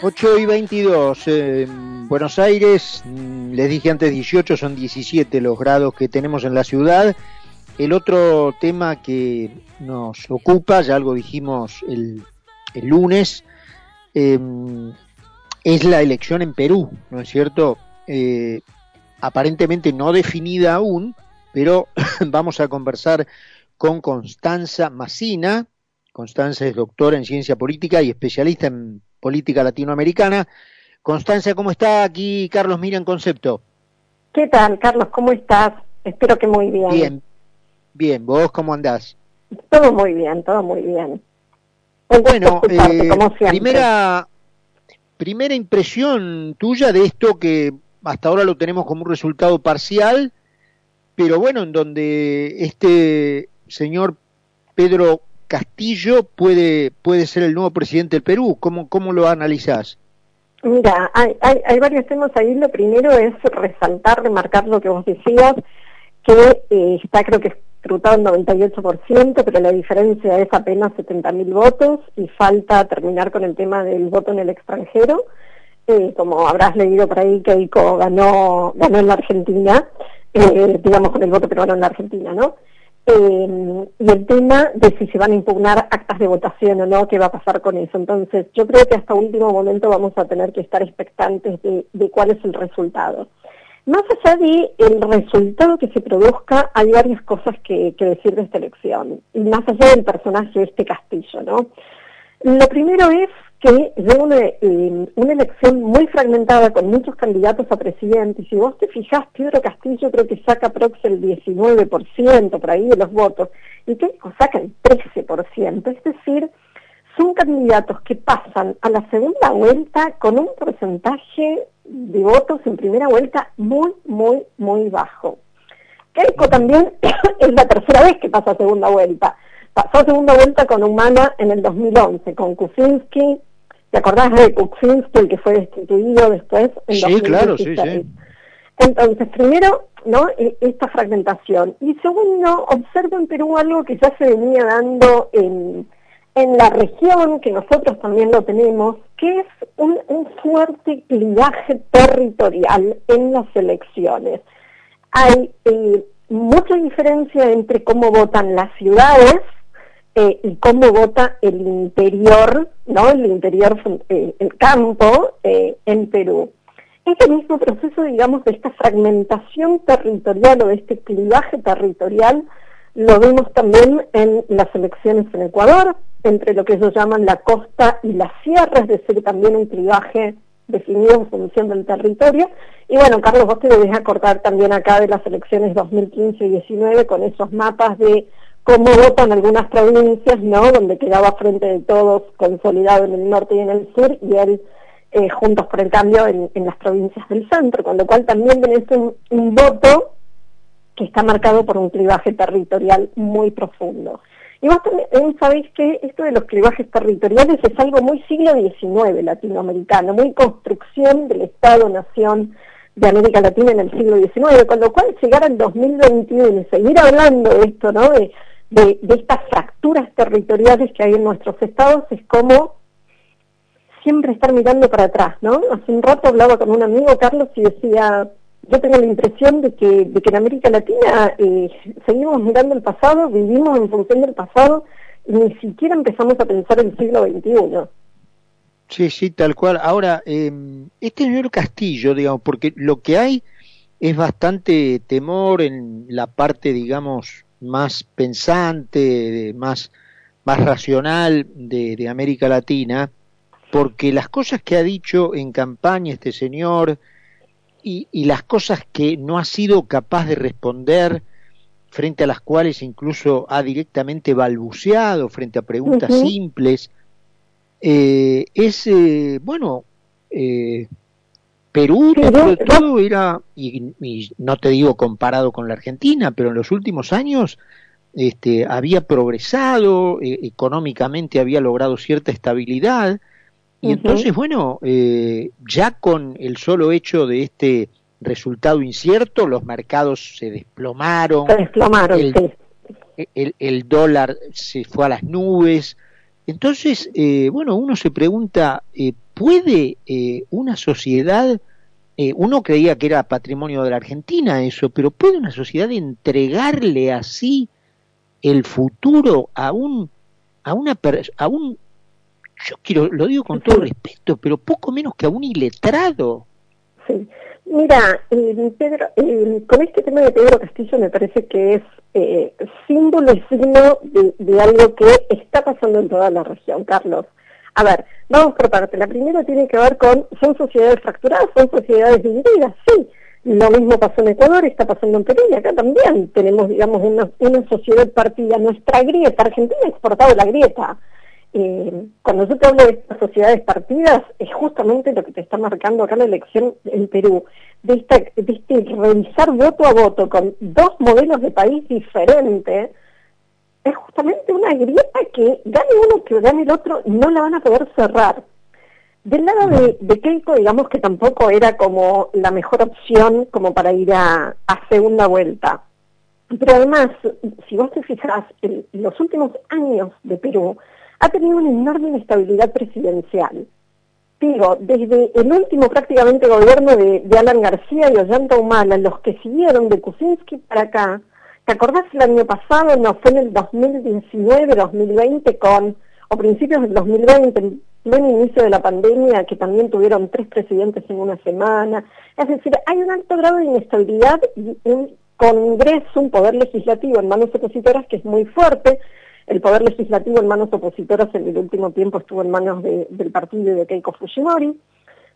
8 y 22, en Buenos Aires, mm, les dije antes 18, son 17 los grados que tenemos en la ciudad. El otro tema que nos ocupa, ya algo dijimos el, lunes, em, es la elección en Perú, ¿no es cierto? Eh, aparentemente no definida aún, pero vamos a conversar con Constanza Massina. Constanza es doctora en ciencia política y especialista en política latinoamericana. Constancia, ¿cómo está? Aquí Carlos Mira en Concepto. ¿Qué tal, Carlos? ¿Cómo estás? Espero que muy bien. Bien, bien. ¿Vos cómo andás? Todo muy bien, todo muy bien. bueno, eh, primera, primera impresión tuya de esto que hasta ahora lo tenemos como un resultado parcial, pero bueno, en donde este señor Pedro Castillo puede, puede ser el nuevo presidente del Perú. ¿Cómo, cómo lo analizás? Mira, hay, hay, varios temas ahí. Lo primero es resaltar, remarcar lo que vos decías, que eh, está creo que escrutado el 98%, pero la diferencia es apenas 70.000 votos y falta terminar con el tema del voto en el extranjero. Eh, como habrás leído por ahí, Keiko ganó, ganó en la Argentina, eh, digamos con el voto peruano en la Argentina, ¿no? Eh, y el tema de si se van a impugnar actas de votación o no, qué va a pasar con eso. Entonces, yo creo que hasta último momento vamos a tener que estar expectantes de, cuál es el resultado. Más allá de el resultado que se produzca, hay varias cosas que, decir de esta elección, más allá del personaje de este Castillo, ¿no? Lo primero es que es una, eh, una elección muy fragmentada con muchos candidatos a presidente. Y si vos te fijás, Pedro Castillo creo que saca prox el 19% por ahí de los votos y Keiko saca el 13%. Es decir, son candidatos que pasan a la segunda vuelta con un porcentaje de votos en primera vuelta muy, muy, muy bajo. Keiko también es la tercera vez que pasa a segunda vuelta. Pasó segunda vuelta con Humana en el 2011, con Kuczynski, ¿Te acordás de Kuczynski, el que fue destituido después? En sí, claro, sí, sí. Entonces, primero, ¿no? E, esta fragmentación. Y segundo, observo en Perú algo que ya se venía dando en, en la región, que nosotros también lo tenemos, que es un, un fuerte clivaje territorial en las elecciones. Hay eh, mucha diferencia entre cómo votan las ciudades, eh, y cómo vota el interior, ¿no? El interior, eh, el campo eh, en Perú. Este mismo proceso, digamos, de esta fragmentación territorial o de este clivaje territorial, lo vemos también en las elecciones en Ecuador, entre lo que ellos llaman la costa y la sierra, es decir, también un clivaje definido en función del territorio. Y bueno, Carlos, vos te debes acordar también acá de las elecciones 2015 y 19 con esos mapas de cómo votan algunas provincias, ¿no? Donde quedaba frente de todos consolidado en el norte y en el sur, y él eh, juntos por el cambio en, las provincias del centro, con lo cual también tenés un, voto que está marcado por un clivaje territorial muy profundo. Y vos también sabéis que esto de los clivajes territoriales es algo muy siglo XIX latinoamericano, muy construcción del Estado-Nación de América Latina en el siglo XIX, con lo cual llegar al 2021 y seguir hablando de esto, ¿no? De, estas fracturas territoriales que hay en nuestros estados es como siempre estar mirando para atrás, ¿no? Hace un rato hablaba con un amigo, Carlos, y decía, yo tengo la impresión de que, de que en América Latina eh, seguimos mirando el pasado, vivimos en función del pasado, y ni siquiera empezamos a pensar en el siglo XXI. Sí, sí, tal cual. Ahora, eh, este señor Castillo, digamos, porque lo que hay es bastante temor en la parte, digamos, más pensante, más, más racional de, América Latina, porque las cosas que ha dicho en campaña este señor y, las cosas que no ha sido capaz de responder, frente a las cuales incluso ha directamente balbuceado frente a preguntas simples, eh, es, eh, bueno, eh, Perú, dentro de todo, era, y, no te digo comparado con la Argentina, pero en los últimos años este, había progresado, eh, económicamente había logrado cierta estabilidad, y entonces, bueno, eh, ya con el solo hecho de este resultado incierto, los mercados se desplomaron, se desplomaron el, el, el dólar se fue a las nubes, Entonces, eh, bueno, uno se pregunta, eh, ¿puede eh, una sociedad, uno creía que era patrimonio de la Argentina eso, pero ¿puede una sociedad entregarle así el futuro a un, a una, a un, yo quiero, lo digo con todo respeto, pero poco menos que a un iletrado? Sí. Mira, Pedro, con este tema de Pedro Castillo me parece que es eh, símbolo y signo de, algo que está pasando en toda la región, Carlos. A ver, vamos por parte. La primera tiene que ver con, son sociedades fracturadas, son sociedades divididas, sí. Lo mismo pasó en Ecuador, está pasando en Perú y acá también tenemos, digamos, una, una sociedad partida. Nuestra grieta, Argentina ha exportado la grieta. Eh, cuando yo te hablo de estas sociedades partidas, es justamente lo que te está marcando acá la elección en Perú, de, esta, de este revisar voto a voto con dos modelos de país diferentes, es justamente una grieta que gane uno que gane el otro, no la van a poder cerrar. Del lado de, de Keiko, digamos que tampoco era como la mejor opción como para ir a, segunda vuelta. Pero además, si vos te fijas, en los últimos años de Perú, ha tenido una enorme inestabilidad presidencial. Digo, desde el último prácticamente gobierno de, Alan García y Ollanta Humala, los que siguieron de Kuczynski para acá, ¿te acordás el año pasado? No, fue en el 2019, 2020 con, o principios del 2020, en pleno inicio de la pandemia, que también tuvieron tres presidentes en una semana. Es decir, hay un alto grado de inestabilidad y un Congreso, un poder legislativo en manos opositoras que es muy fuerte, el poder legislativo en manos opositoras en el último tiempo estuvo en manos del partido de Keiko Fujimori,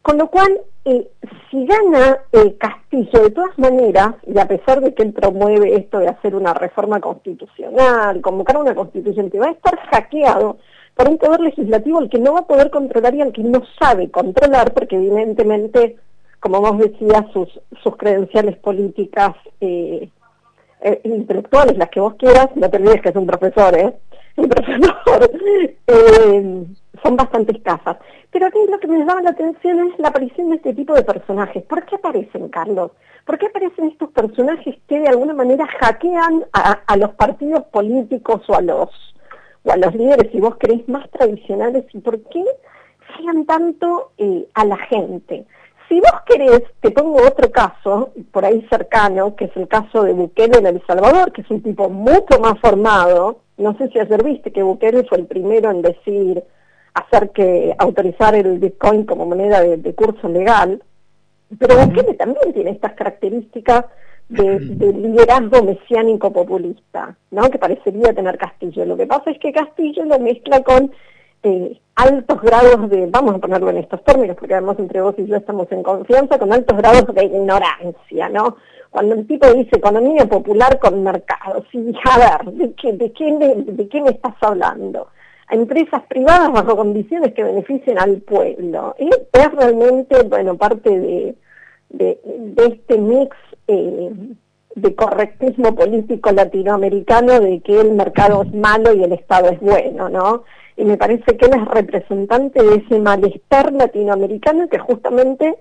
con lo cual, eh, si gana eh, Castillo, de todas maneras, y a pesar de que él promueve esto de hacer una reforma constitucional, convocar una constitución que va a estar hackeado por un poder legislativo al que no va a poder controlar y al que no sabe controlar, porque evidentemente, como vos decías, sus, sus credenciales políticas eh, eh, intelectuales, las que vos quieras, no te olvides que es un profesor, ¿eh? Un profesor, eh, son bastante escasas. Pero aquí lo que me llama la atención es la aparición de este tipo de personajes. ¿Por qué aparecen, Carlos? ¿Por qué aparecen estos personajes que de alguna manera hackean a, los partidos políticos o a los, o a los líderes, si vos querés, más tradicionales? ¿Y por qué hacían tanto eh, a la gente? Si vos querés, te pongo otro caso, por ahí cercano, que es el caso de Bukele en El Salvador, que es un tipo mucho más formado. No sé si ayer viste que Bukele fue el primero en decir, hacer que, autorizar el Bitcoin como moneda de, curso legal. Pero Bukele también tiene estas características de, liderazgo mesiánico populista, ¿no? Que parecería tener Castillo. Lo que pasa es que Castillo lo mezcla con eh, altos grados de, vamos a ponerlo en estos términos, porque además entre vos y yo estamos en confianza, con altos grados de ignorancia, ¿no? Cuando el tipo dice economía popular con mercados, y a ver, ¿de qué, de qué, de qué me estás hablando? Empresas privadas bajo condiciones que beneficien al pueblo. Y es realmente, bueno, parte de, este mix eh, de correctismo político latinoamericano de que el mercado es malo y el Estado es bueno, ¿no? y me parece que él es representante de ese malestar latinoamericano que justamente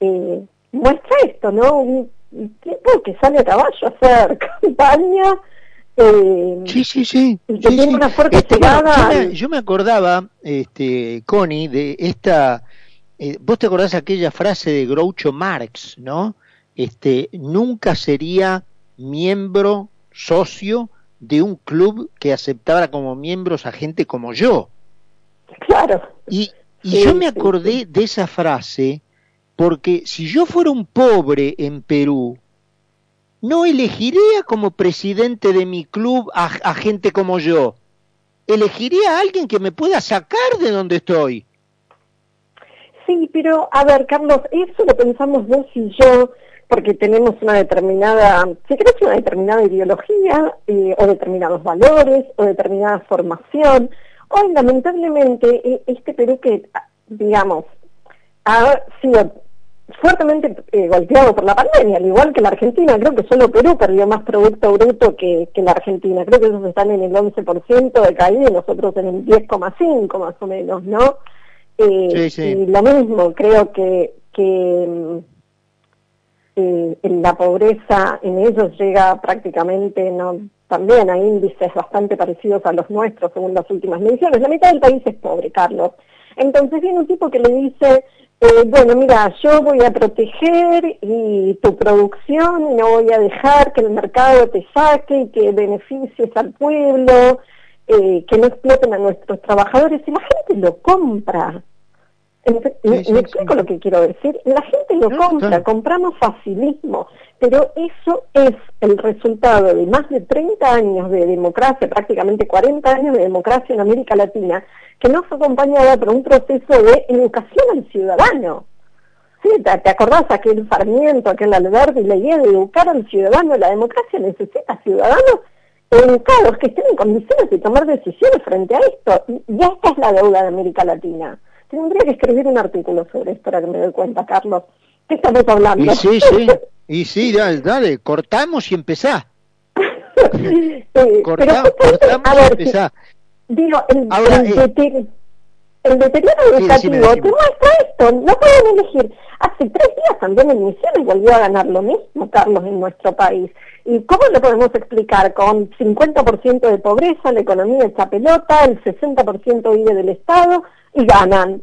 eh, muestra esto, ¿no? Que sale a caballo a hacer campaña. Eh, sí, sí, sí. Tiene una fuerte este, yo, me, acordaba, este, Connie, de esta. Eh, ¿Vos te acordás aquella frase de Groucho Marx, no? Este, nunca sería miembro, socio de un club que aceptara como miembros a gente como yo. Claro. Y, yo me acordé de esa frase porque si yo fuera un pobre en Perú, no elegiría como presidente de mi club a, gente como yo. Elegiría a alguien que me pueda sacar de donde estoy. Sí, pero a ver, Carlos, eso lo pensamos vos y yo porque tenemos una determinada, si querés una determinada ideología, eh, o determinados valores, o determinada formación. Hoy, lamentablemente, e, este Perú que, digamos, ha sido fuertemente eh, golpeado por la pandemia, al igual que la Argentina, creo que solo Perú perdió más Producto Bruto que, que la Argentina, creo que ellos están en el 11% de caída y nosotros en el 10,5 más o menos, ¿no? Eh, y lo mismo, creo que, que eh, la pobreza en ellos llega prácticamente, no también hay índices bastante parecidos a los nuestros según las últimas mediciones. La mitad del país es pobre, Carlos. Entonces viene un tipo que le dice, eh, bueno, mira, yo voy a proteger y tu producción y no voy a dejar que el mercado te saque y que beneficies al pueblo, eh, que no exploten a nuestros trabajadores y la gente lo compra. ¿Me, explico lo que quiero decir? La gente lo compra, compramos facilismo, pero eso es el resultado de más de 30 años de democracia, prácticamente 40 años de democracia en América Latina, que no fue acompañada por un proceso de educación al ciudadano. Sí, ¿te, acordás aquel Farmiento, aquel Alberti, la idea de educar al ciudadano? La democracia necesita ciudadanos educados que estén en condiciones de tomar decisiones frente a esto. Y esta es la deuda de América Latina. Tendría que escribir un artículo sobre esto para que me dé cuenta, Carlos. ¿Qué estamos hablando? Y sí, sí, y sí, dale, dale cortamos y empezá. cortamos y empezá. Digo, el, eh, el, deterioro educativo te muestra esto, no pueden elegir. Hace tres días también en Misiones volvió a ganar lo mismo, Carlos, en nuestro país. ¿Y cómo lo podemos explicar? Con 50% de pobreza, la economía hecha pelota, el 60% vive del Estado y ganan.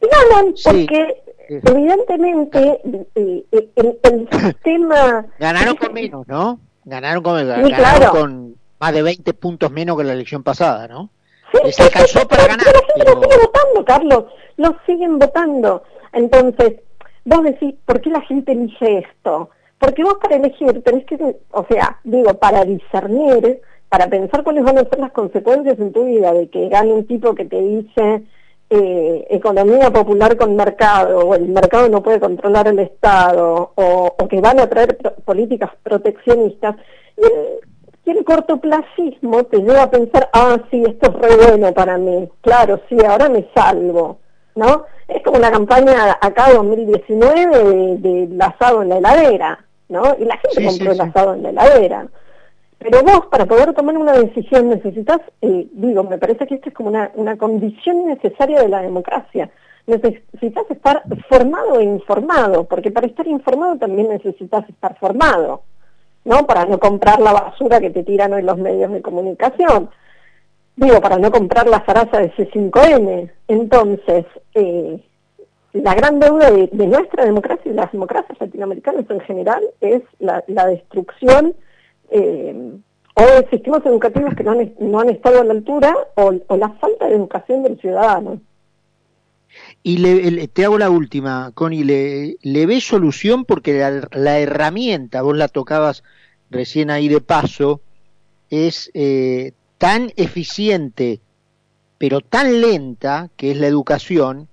Y ganan porque evidentemente eh, eh, el, sistema... Ganaron con menos, ¿no? Ganaron con, ganaron con más de 20 puntos menos que la elección pasada, ¿no? Sí, Se alcanzó para ganar. Pero la gente lo sigue votando, Carlos, lo siguen votando. Entonces, vos decís, ¿por qué la gente elige esto? Porque vos para elegir tenés que, o sea, digo, para discernir, para pensar cuáles van a ser las consecuencias en tu vida de que gane un tipo que te dice eh, economía popular con mercado, o el mercado no puede controlar el Estado, o, que van a traer políticas proteccionistas, y el, cortoplacismo te lleva a pensar, ah, sí, esto es re bueno para mí, claro, sí, ahora me salvo, ¿no? Es como la campaña acá 2019 del de, asado en la heladera, ¿no? Y la gente compró el asado en la heladera. Pero vos, para poder tomar una decisión, necesitas, eh, digo, me parece que esto es como una, una condición necesaria de la democracia. Necesitas estar formado e informado, porque para estar informado también necesitas estar formado, ¿no? Para no comprar la basura que te tiran hoy los medios de comunicación. Digo, para no comprar la zaraza de C5N. Entonces, eh, la gran deuda de, nuestra democracia y las democracias latinoamericanas en general es la destrucción eh, o sistemas educativos que no han, no han estado a la altura o, la falta de educación del ciudadano. Y le, te hago la última, Connie, ¿le, le ves solución? Porque la, herramienta, vos la tocabas recién ahí de paso, es eh, tan eficiente, pero tan lenta, que es la educación,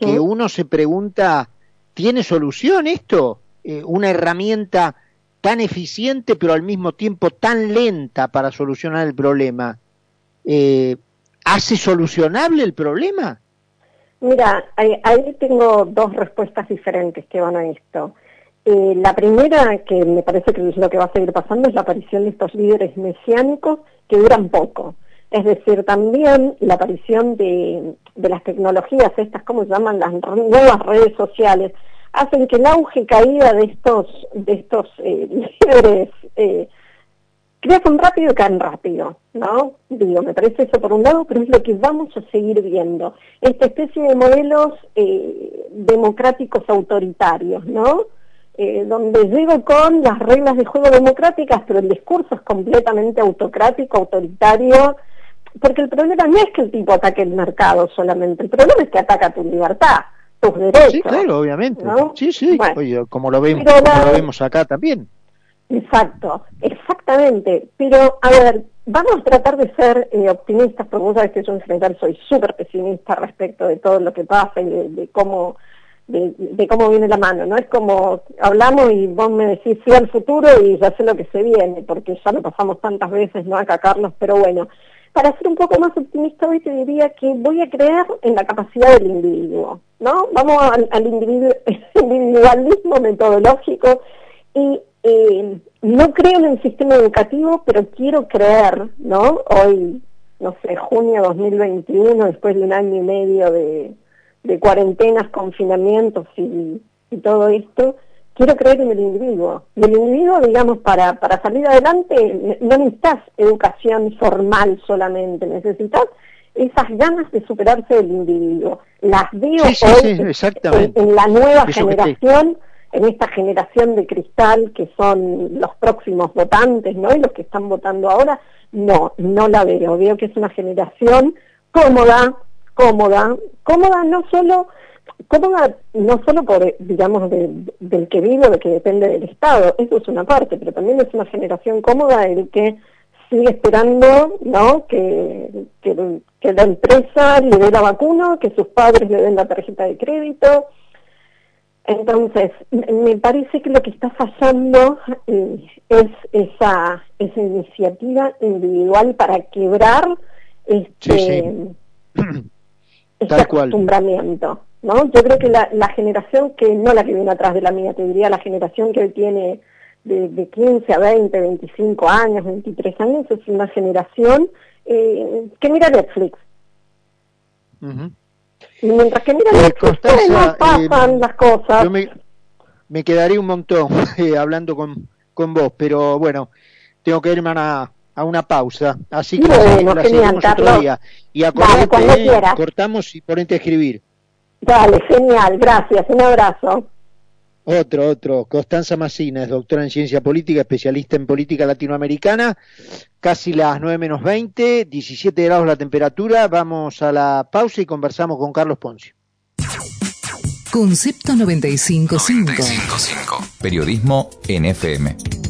que uno se pregunta, ¿tiene solución esto? Eh, una herramienta tan eficiente pero al mismo tiempo tan lenta para solucionar el problema, eh, ¿hace solucionable el problema? Mira, ahí, tengo dos respuestas diferentes que van a esto. Eh, la primera, que me parece que es lo que va a seguir pasando, es la aparición de estos líderes mesiánicos que duran poco. Es decir, también la aparición de, las tecnologías, estas, ¿cómo se llaman? Las nuevas redes sociales, hacen que el auge y caída de estos, de estos eh, líderes eh, rápido y caen rápido, ¿no? Digo, me parece eso por un lado, pero es lo que vamos a seguir viendo. Esta especie de modelos eh, democráticos autoritarios, ¿no? Eh, donde llego con las reglas de juego democráticas, pero el discurso es completamente autocrático, autoritario, porque el problema no es que el tipo ataque el mercado solamente, el problema es que ataca tu libertad. Sí, claro, obviamente. Sí, sí, como, lo vemos, lo vemos acá también. Exacto, exactamente. Pero, a ver, vamos a tratar de ser eh, optimistas, porque vos sabés que yo en general soy súper pesimista respecto de todo lo que pasa y de, cómo de, cómo viene la mano, ¿no? Es como hablamos y vos me decís sí al futuro y ya sé lo que se viene, porque ya lo pasamos tantas veces, ¿no? Acá, Carlos, pero bueno, para ser un poco más optimista hoy te diría que voy a creer en la capacidad del individuo, ¿no? Vamos al, individualismo metodológico y eh, no creo en el sistema educativo, pero quiero creer, ¿no? Hoy, no sé, junio 2021, después de un año y medio de, cuarentenas, confinamientos y todo esto, quiero creer en el individuo. Y el individuo, digamos, para, para salir adelante no necesitas educación formal solamente, necesitas esas ganas de superarse del individuo. Las veo hoy en, la nueva generación, en esta generación de cristal que son los próximos votantes, ¿no? Y los que están votando ahora, no, no la veo. Veo que es una generación cómoda, cómoda, cómoda no solo cómoda no solo por, digamos, del que vive, de que depende del Estado, eso es una parte, pero también es una generación cómoda el que sigue esperando, ¿no? Que, que, la empresa le dé la vacuna, que sus padres le den la tarjeta de crédito. Entonces, me parece que lo que está fallando eh, es esa, esa iniciativa individual para quebrar este, este acostumbramiento. ¿No? Yo creo que la, la, generación que, no la que viene atrás de la mía, te diría la generación que tiene de, de 15 a 20, 25 años, 23 años, es una generación eh, que mira Netflix. Y mientras que mira Netflix, no pasan eh, las cosas. Yo me, me quedaría un montón eh, hablando con, con vos, pero bueno, tengo que irme a, a una pausa, así que bueno, la seguimos otro día. Y acordate, cortamos y ponete a escribir. Dale, genial, gracias, un abrazo. Otro, otro. Constanza Massina es doctora en ciencia política, especialista en política latinoamericana. Casi las 9 menos 20, 17 grados la temperatura. Vamos a la pausa y conversamos con Carlos Poncio. Concepto 95.5. 95.5. Periodismo NFM.